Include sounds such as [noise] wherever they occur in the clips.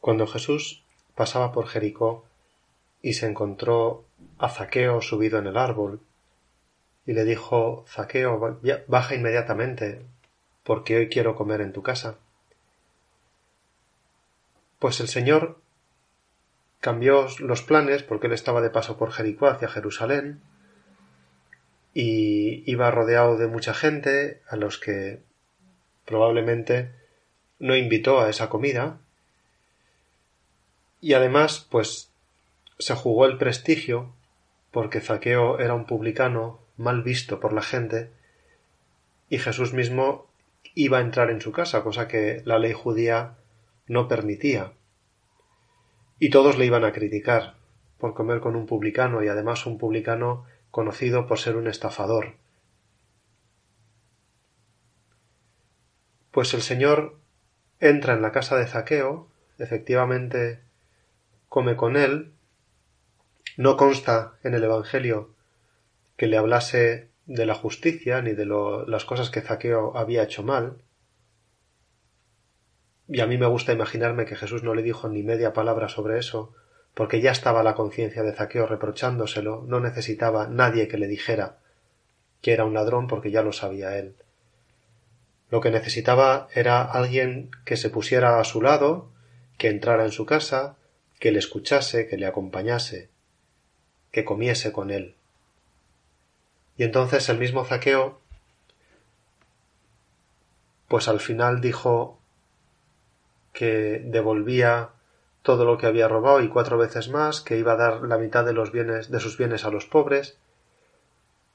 Cuando Jesús pasaba por Jericó y se encontró a Zaqueo subido en el árbol, y le dijo Zaqueo, baja inmediatamente, porque hoy quiero comer en tu casa. Pues el Señor cambió los planes porque él estaba de paso por Jericó hacia Jerusalén y iba rodeado de mucha gente a los que probablemente no invitó a esa comida y además, pues, se jugó el prestigio, porque Zaqueo era un publicano mal visto por la gente, y Jesús mismo iba a entrar en su casa, cosa que la ley judía no permitía. Y todos le iban a criticar por comer con un publicano, y además un publicano conocido por ser un estafador. Pues el Señor entra en la casa de Zaqueo, efectivamente come con él, no consta en el Evangelio que le hablase de la justicia ni de las cosas que Zaqueo había hecho mal, y a mí me gusta imaginarme que Jesús no le dijo ni media palabra sobre eso, porque ya estaba la conciencia de Zaqueo reprochándoselo, no necesitaba nadie que le dijera que era un ladrón porque ya lo sabía él. Lo que necesitaba era alguien que se pusiera a su lado, que entrara en su casa, que le escuchase, que le acompañase, que comiese con él. Y entonces el mismo Zaqueo, pues al final dijo que devolvía todo lo que había robado y cuatro veces más, que iba a dar la mitad de los bienes de sus bienes a los pobres,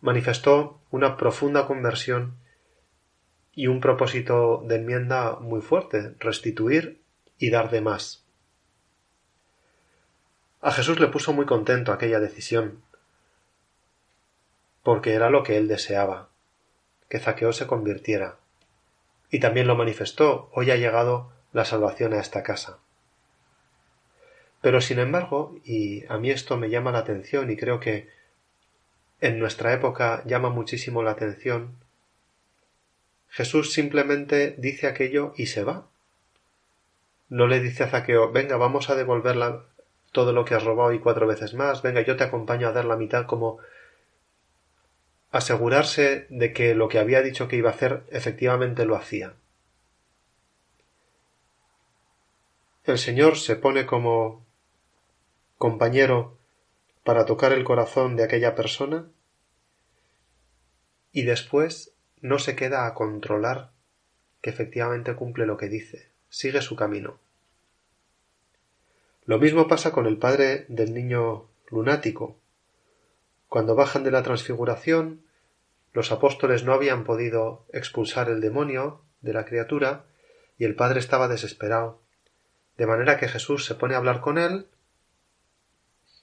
manifestó una profunda conversión y un propósito de enmienda muy fuerte, restituir y dar de más. A Jesús le puso muy contento aquella decisión, porque era lo que él deseaba, que Zaqueo se convirtiera. Y también lo manifestó, hoy ha llegado la salvación a esta casa. Pero sin embargo, y a mí esto me llama la atención y creo que en nuestra época llama muchísimo la atención, Jesús simplemente dice aquello y se va. No le dice a Zaqueo, venga, vamos a devolver la, todo lo que has robado y cuatro veces más, venga, yo te acompaño a dar la mitad como asegurarse de que lo que había dicho que iba a hacer efectivamente lo hacía. El Señor se pone como compañero para tocar el corazón de aquella persona y después no se queda a controlar que efectivamente cumple lo que dice, sigue su camino. Lo mismo pasa con el padre del niño lunático. Cuando bajan de la transfiguración, los apóstoles no habían podido expulsar el demonio de la criatura y el padre estaba desesperado. De manera que Jesús se pone a hablar con él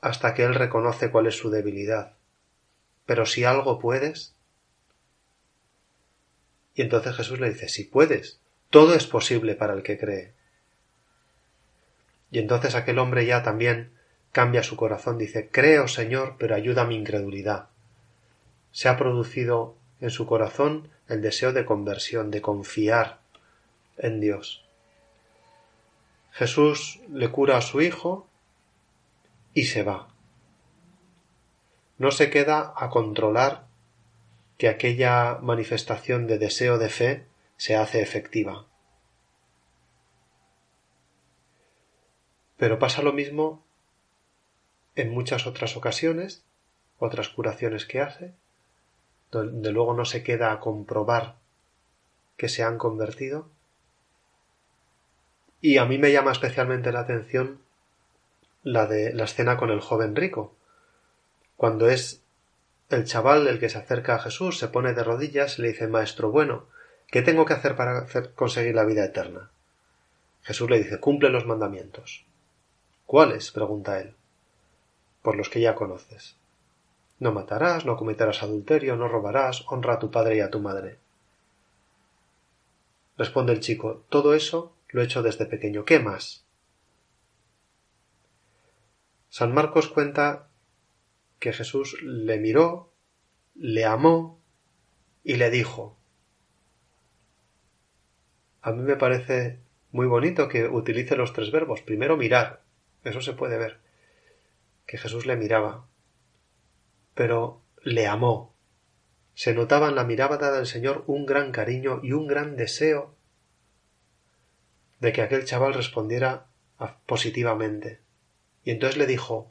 hasta que él reconoce cuál es su debilidad. Pero si algo puedes. Y entonces Jesús le dice, si puedes, todo es posible para el que cree. Y entonces aquel hombre ya también cambia su corazón, dice Creo, Señor, pero ayuda a mi incredulidad. Se ha producido en su corazón el deseo de conversión, de confiar en Dios. Jesús le cura a su hijo y se va. No se queda a controlar que aquella manifestación de deseo de fe se hace efectiva. Pero pasa lo mismo en muchas otras ocasiones, otras curaciones que hace, donde luego no se queda a comprobar que se han convertido. Y a mí me llama especialmente la atención la de la escena con el joven rico, cuando es El chaval, el que se acerca a Jesús, se pone de rodillas y le dice Maestro bueno, ¿qué tengo que hacer para conseguir la vida eterna? Jesús le dice Cumple los mandamientos. ¿Cuáles? pregunta él. Por los que ya conoces. No matarás, no cometerás adulterio, no robarás, honra a tu padre y a tu madre. Responde el chico Todo eso lo he hecho desde pequeño. ¿Qué más? San Marcos cuenta que Jesús le miró, le amó y le dijo. A mí me parece muy bonito que utilice los tres verbos. Primero mirar, eso se puede ver, que Jesús le miraba, pero le amó. Se notaba en la mirada del Señor un gran cariño y un gran deseo de que aquel chaval respondiera positivamente. Y entonces le dijo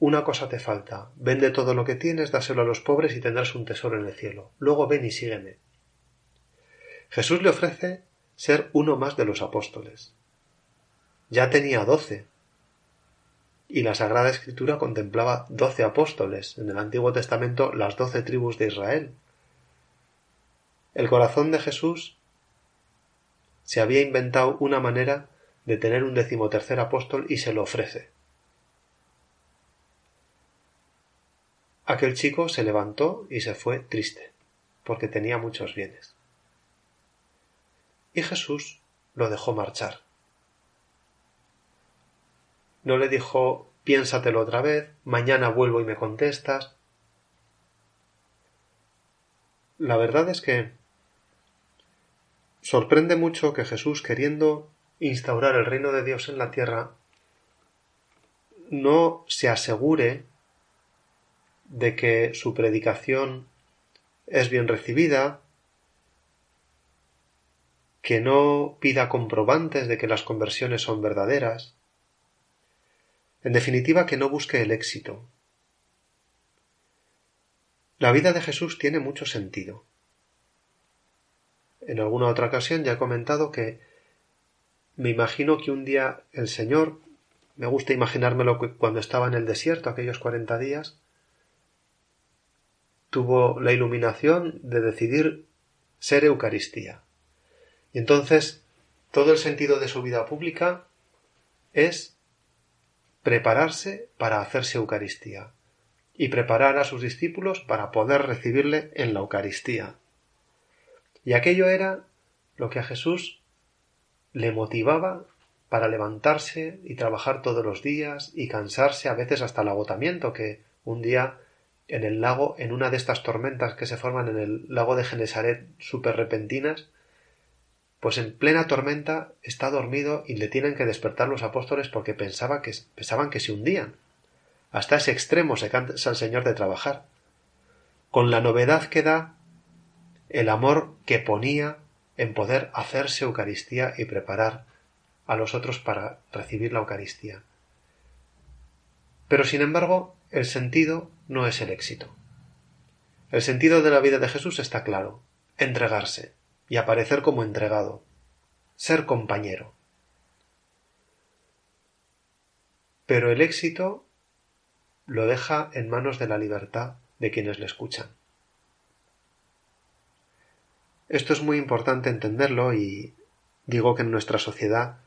una cosa te falta. Vende todo lo que tienes, dáselo a los pobres y tendrás un tesoro en el cielo. Luego ven y sígueme. Jesús le ofrece ser uno más de los apóstoles. Ya tenía doce. Y la Sagrada Escritura contemplaba doce apóstoles, en el Antiguo Testamento las doce tribus de Israel. El corazón de Jesús se había inventado una manera de tener un decimotercer apóstol y se lo ofrece. Aquel chico se levantó y se fue triste, porque tenía muchos bienes. Y Jesús lo dejó marchar. No le dijo piénsatelo otra vez, mañana vuelvo y me contestas. La verdad es que sorprende mucho que Jesús, queriendo instaurar el reino de Dios en la tierra, no se asegure de que su predicación es bien recibida, que no pida comprobantes de que las conversiones son verdaderas, en definitiva que no busque el éxito. La vida de Jesús tiene mucho sentido. En alguna otra ocasión ya he comentado que me imagino que un día el Señor, me gusta imaginármelo cuando estaba en el desierto aquellos cuarenta días, tuvo la iluminación de decidir ser Eucaristía. Y entonces todo el sentido de su vida pública es prepararse para hacerse Eucaristía y preparar a sus discípulos para poder recibirle en la Eucaristía. Y aquello era lo que a Jesús le motivaba para levantarse y trabajar todos los días y cansarse a veces hasta el agotamiento que un día en el lago, en una de estas tormentas que se forman en el lago de Genesaret súper repentinas, pues en plena tormenta está dormido y le tienen que despertar los apóstoles porque pensaba que, pensaban que se hundían. Hasta ese extremo se cansa el Señor de trabajar. Con la novedad que da el amor que ponía en poder hacerse Eucaristía y preparar a los otros para recibir la Eucaristía. Pero sin embargo, el sentido no es el éxito. El sentido de la vida de Jesús está claro, entregarse y aparecer como entregado, ser compañero. Pero el éxito lo deja en manos de la libertad de quienes le escuchan. Esto es muy importante entenderlo y digo que en nuestra sociedad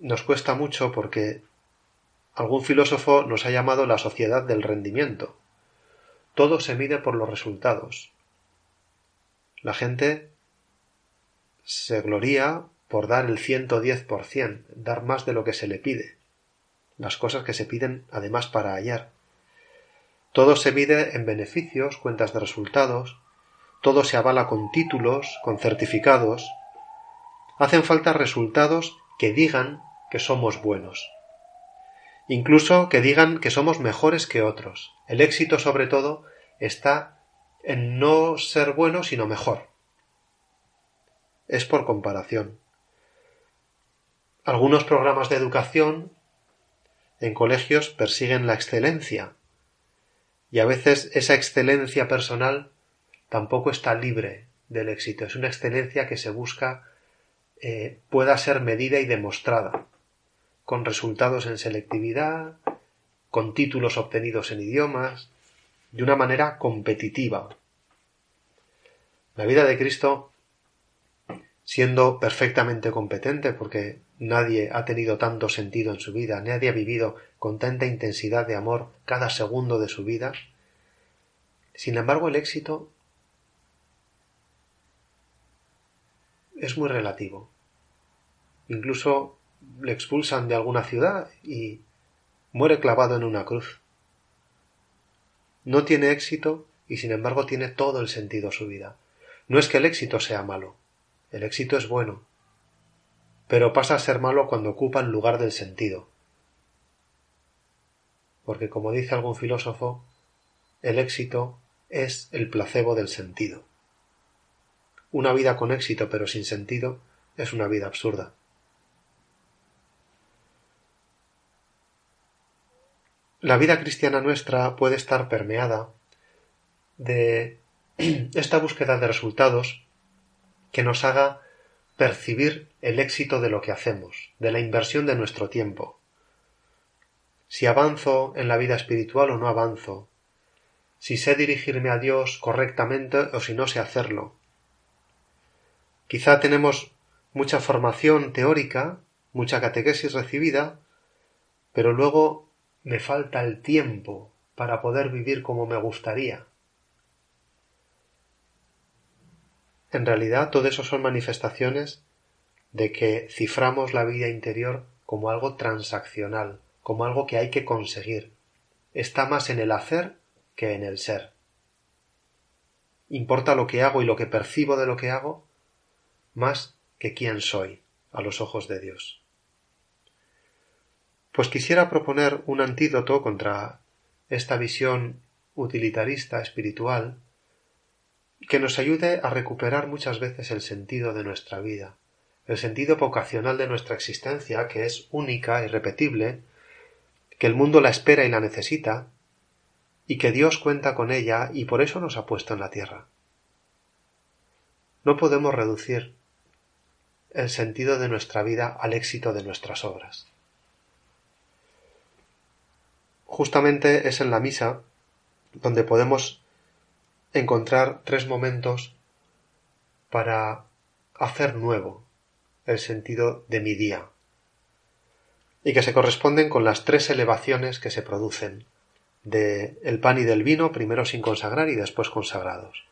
nos cuesta mucho porque Algún filósofo nos ha llamado la sociedad del rendimiento. Todo se mide por los resultados. La gente se gloría por dar el ciento diez por cien, dar más de lo que se le pide, las cosas que se piden además para hallar. Todo se mide en beneficios, cuentas de resultados, todo se avala con títulos, con certificados. Hacen falta resultados que digan que somos buenos incluso que digan que somos mejores que otros. El éxito, sobre todo, está en no ser bueno, sino mejor. Es por comparación. Algunos programas de educación en colegios persiguen la excelencia, y a veces esa excelencia personal tampoco está libre del éxito. Es una excelencia que se busca eh, pueda ser medida y demostrada con resultados en selectividad, con títulos obtenidos en idiomas. de una manera competitiva. La vida de Cristo, siendo perfectamente competente, porque nadie ha tenido tanto sentido en su vida, nadie ha vivido con tanta intensidad de amor cada segundo de su vida, sin embargo el éxito es muy relativo. Incluso le expulsan de alguna ciudad y muere clavado en una cruz. No tiene éxito y sin embargo tiene todo el sentido su vida. No es que el éxito sea malo, el éxito es bueno, pero pasa a ser malo cuando ocupa el lugar del sentido. Porque como dice algún filósofo, el éxito es el placebo del sentido. Una vida con éxito pero sin sentido es una vida absurda. La vida cristiana nuestra puede estar permeada de [clears throat] esta búsqueda de resultados que nos haga percibir el éxito de lo que hacemos, de la inversión de nuestro tiempo. Si avanzo en la vida espiritual o no avanzo, si sé dirigirme a Dios correctamente o si no sé hacerlo. Quizá tenemos mucha formación teórica, mucha catequesis recibida, pero luego me falta el tiempo para poder vivir como me gustaría. En realidad todo eso son manifestaciones de que ciframos la vida interior como algo transaccional, como algo que hay que conseguir. Está más en el hacer que en el ser. Importa lo que hago y lo que percibo de lo que hago más que quién soy a los ojos de Dios. Pues quisiera proponer un antídoto contra esta visión utilitarista espiritual que nos ayude a recuperar muchas veces el sentido de nuestra vida, el sentido vocacional de nuestra existencia, que es única, y irrepetible, que el mundo la espera y la necesita, y que Dios cuenta con ella y por eso nos ha puesto en la tierra. No podemos reducir el sentido de nuestra vida al éxito de nuestras obras. Justamente es en la misa donde podemos encontrar tres momentos para hacer nuevo el sentido de mi día y que se corresponden con las tres elevaciones que se producen de el pan y del vino, primero sin consagrar y después consagrados.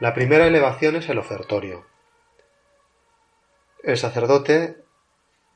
La primera elevación es el ofertorio. El sacerdote,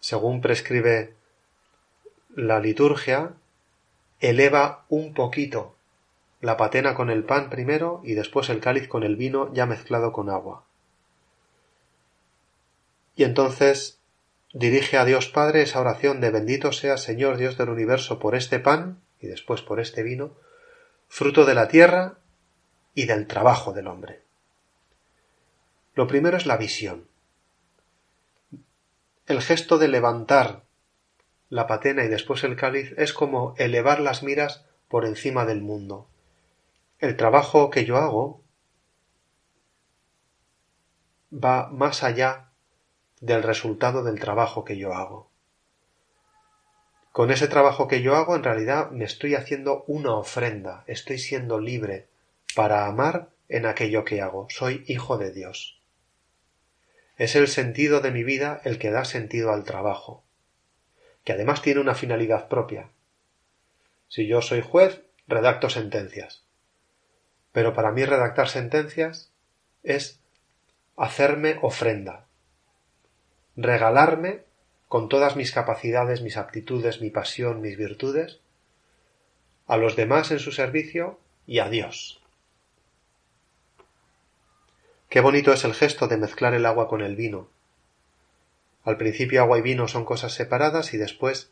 según prescribe la liturgia eleva un poquito la patena con el pan primero y después el cáliz con el vino ya mezclado con agua. Y entonces dirige a Dios Padre esa oración de bendito sea Señor Dios del universo por este pan y después por este vino, fruto de la tierra y del trabajo del hombre. Lo primero es la visión. El gesto de levantar la patena y después el cáliz es como elevar las miras por encima del mundo. El trabajo que yo hago va más allá del resultado del trabajo que yo hago. Con ese trabajo que yo hago en realidad me estoy haciendo una ofrenda, estoy siendo libre para amar en aquello que hago. Soy hijo de Dios. Es el sentido de mi vida el que da sentido al trabajo que además tiene una finalidad propia. Si yo soy juez, redacto sentencias. Pero para mí redactar sentencias es hacerme ofrenda, regalarme con todas mis capacidades, mis aptitudes, mi pasión, mis virtudes, a los demás en su servicio y a Dios. Qué bonito es el gesto de mezclar el agua con el vino, al principio agua y vino son cosas separadas y después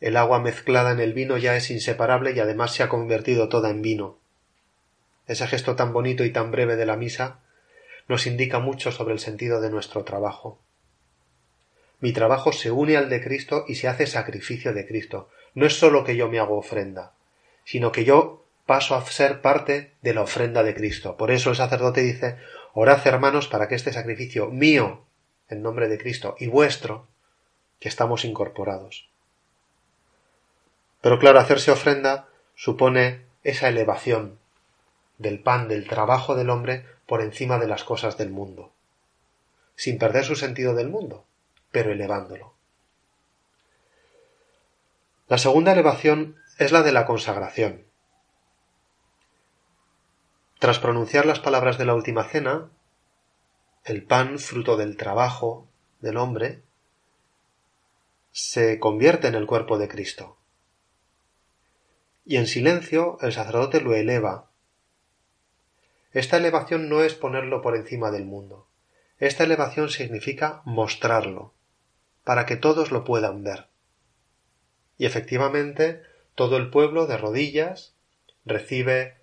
el agua mezclada en el vino ya es inseparable y además se ha convertido toda en vino. Ese gesto tan bonito y tan breve de la misa nos indica mucho sobre el sentido de nuestro trabajo. Mi trabajo se une al de Cristo y se hace sacrificio de Cristo. No es sólo que yo me hago ofrenda, sino que yo paso a ser parte de la ofrenda de Cristo. Por eso el sacerdote dice Orad hermanos para que este sacrificio mío en nombre de Cristo y vuestro, que estamos incorporados. Pero claro, hacerse ofrenda supone esa elevación del pan, del trabajo del hombre por encima de las cosas del mundo, sin perder su sentido del mundo, pero elevándolo. La segunda elevación es la de la consagración. Tras pronunciar las palabras de la última cena, el pan, fruto del trabajo del hombre, se convierte en el cuerpo de Cristo. Y en silencio el sacerdote lo eleva. Esta elevación no es ponerlo por encima del mundo. Esta elevación significa mostrarlo, para que todos lo puedan ver. Y efectivamente, todo el pueblo de rodillas recibe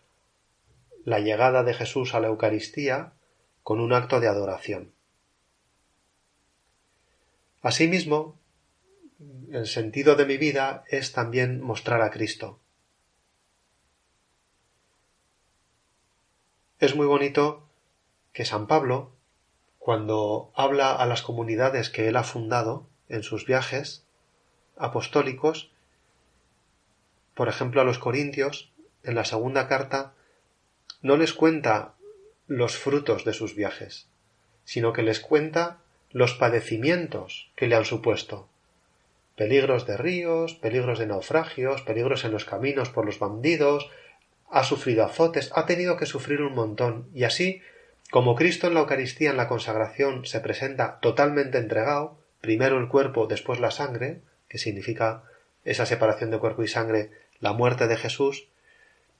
la llegada de Jesús a la Eucaristía con un acto de adoración. Asimismo, el sentido de mi vida es también mostrar a Cristo. Es muy bonito que San Pablo, cuando habla a las comunidades que él ha fundado en sus viajes apostólicos, por ejemplo a los Corintios, en la segunda carta, no les cuenta los frutos de sus viajes, sino que les cuenta los padecimientos que le han supuesto. Peligros de ríos, peligros de naufragios, peligros en los caminos por los bandidos, ha sufrido azotes, ha tenido que sufrir un montón, y así, como Cristo en la Eucaristía en la consagración se presenta totalmente entregado, primero el cuerpo, después la sangre, que significa esa separación de cuerpo y sangre, la muerte de Jesús,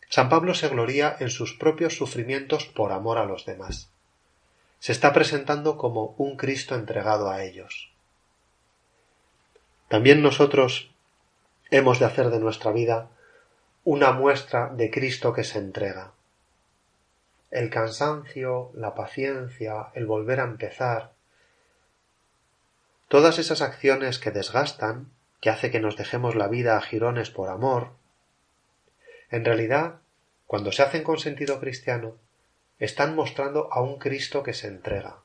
San Pablo se gloría en sus propios sufrimientos por amor a los demás. Se está presentando como un Cristo entregado a ellos. También nosotros hemos de hacer de nuestra vida una muestra de Cristo que se entrega. El cansancio, la paciencia, el volver a empezar, todas esas acciones que desgastan, que hace que nos dejemos la vida a jirones por amor, en realidad cuando se hacen con sentido cristiano, están mostrando a un Cristo que se entrega.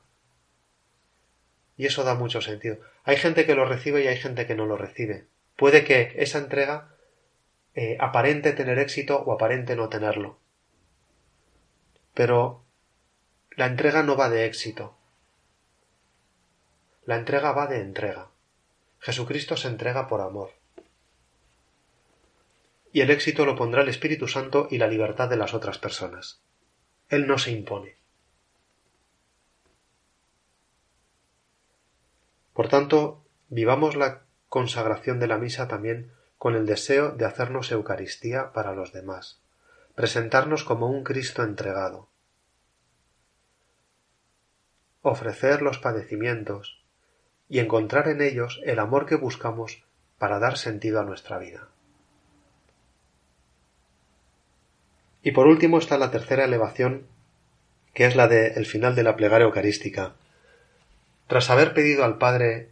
Y eso da mucho sentido. Hay gente que lo recibe y hay gente que no lo recibe. Puede que esa entrega eh, aparente tener éxito o aparente no tenerlo. Pero la entrega no va de éxito. La entrega va de entrega. Jesucristo se entrega por amor y el éxito lo pondrá el Espíritu Santo y la libertad de las otras personas. Él no se impone. Por tanto, vivamos la consagración de la misa también con el deseo de hacernos Eucaristía para los demás, presentarnos como un Cristo entregado, ofrecer los padecimientos y encontrar en ellos el amor que buscamos para dar sentido a nuestra vida. Y por último está la tercera elevación, que es la del el final de la plegaria eucarística. Tras haber pedido al Padre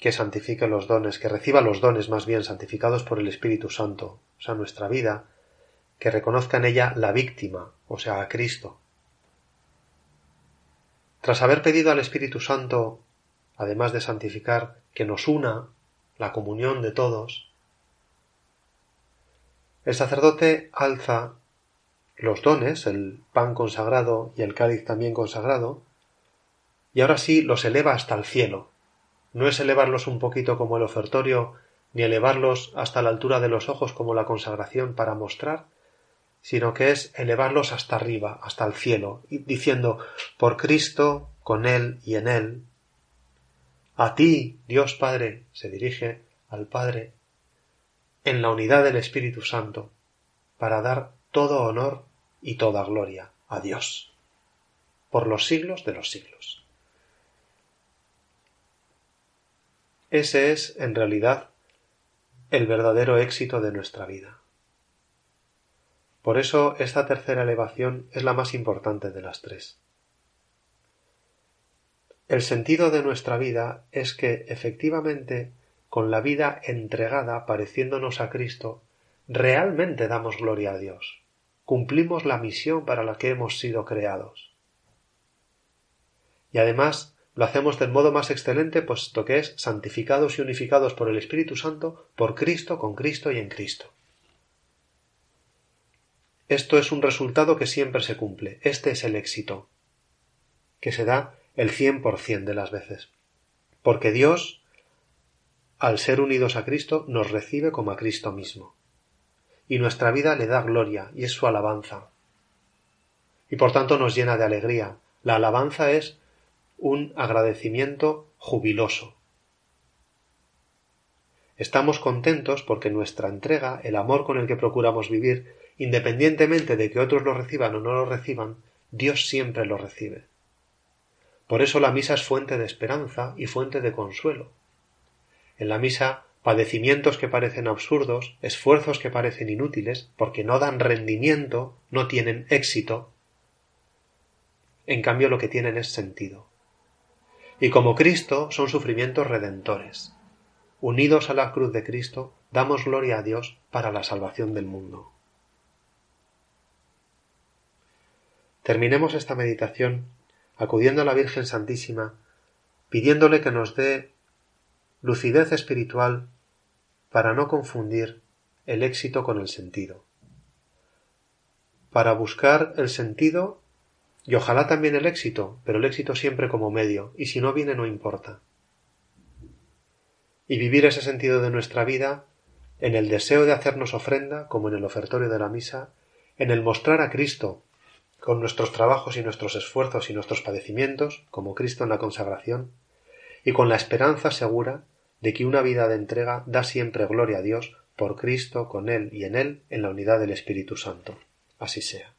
que santifique los dones, que reciba los dones más bien santificados por el Espíritu Santo, o sea, nuestra vida, que reconozca en ella la víctima, o sea, a Cristo. Tras haber pedido al Espíritu Santo, además de santificar, que nos una la comunión de todos, el sacerdote alza los dones, el pan consagrado y el cáliz también consagrado, y ahora sí los eleva hasta el cielo. No es elevarlos un poquito como el ofertorio, ni elevarlos hasta la altura de los ojos como la consagración para mostrar, sino que es elevarlos hasta arriba, hasta el cielo, diciendo por Cristo, con Él y en Él. A ti, Dios Padre, se dirige al Padre, en la unidad del Espíritu Santo, para dar todo honor y toda gloria a Dios, por los siglos de los siglos. Ese es, en realidad, el verdadero éxito de nuestra vida. Por eso esta tercera elevación es la más importante de las tres. El sentido de nuestra vida es que, efectivamente, con la vida entregada pareciéndonos a Cristo, realmente damos gloria a Dios cumplimos la misión para la que hemos sido creados. Y además lo hacemos del modo más excelente, puesto que es santificados y unificados por el Espíritu Santo, por Cristo, con Cristo y en Cristo. Esto es un resultado que siempre se cumple. Este es el éxito, que se da el cien por cien de las veces. Porque Dios, al ser unidos a Cristo, nos recibe como a Cristo mismo. Y nuestra vida le da gloria y es su alabanza. Y por tanto nos llena de alegría. La alabanza es un agradecimiento jubiloso. Estamos contentos porque nuestra entrega, el amor con el que procuramos vivir, independientemente de que otros lo reciban o no lo reciban, Dios siempre lo recibe. Por eso la misa es fuente de esperanza y fuente de consuelo. En la misa, padecimientos que parecen absurdos, esfuerzos que parecen inútiles, porque no dan rendimiento, no tienen éxito, en cambio lo que tienen es sentido. Y como Cristo son sufrimientos redentores. Unidos a la cruz de Cristo, damos gloria a Dios para la salvación del mundo. Terminemos esta meditación acudiendo a la Virgen Santísima, pidiéndole que nos dé lucidez espiritual para no confundir el éxito con el sentido. Para buscar el sentido y ojalá también el éxito, pero el éxito siempre como medio, y si no viene no importa y vivir ese sentido de nuestra vida en el deseo de hacernos ofrenda, como en el ofertorio de la misa, en el mostrar a Cristo con nuestros trabajos y nuestros esfuerzos y nuestros padecimientos, como Cristo en la consagración, y con la esperanza segura de que una vida de entrega da siempre gloria a Dios por Cristo, con Él y en Él, en la unidad del Espíritu Santo. Así sea.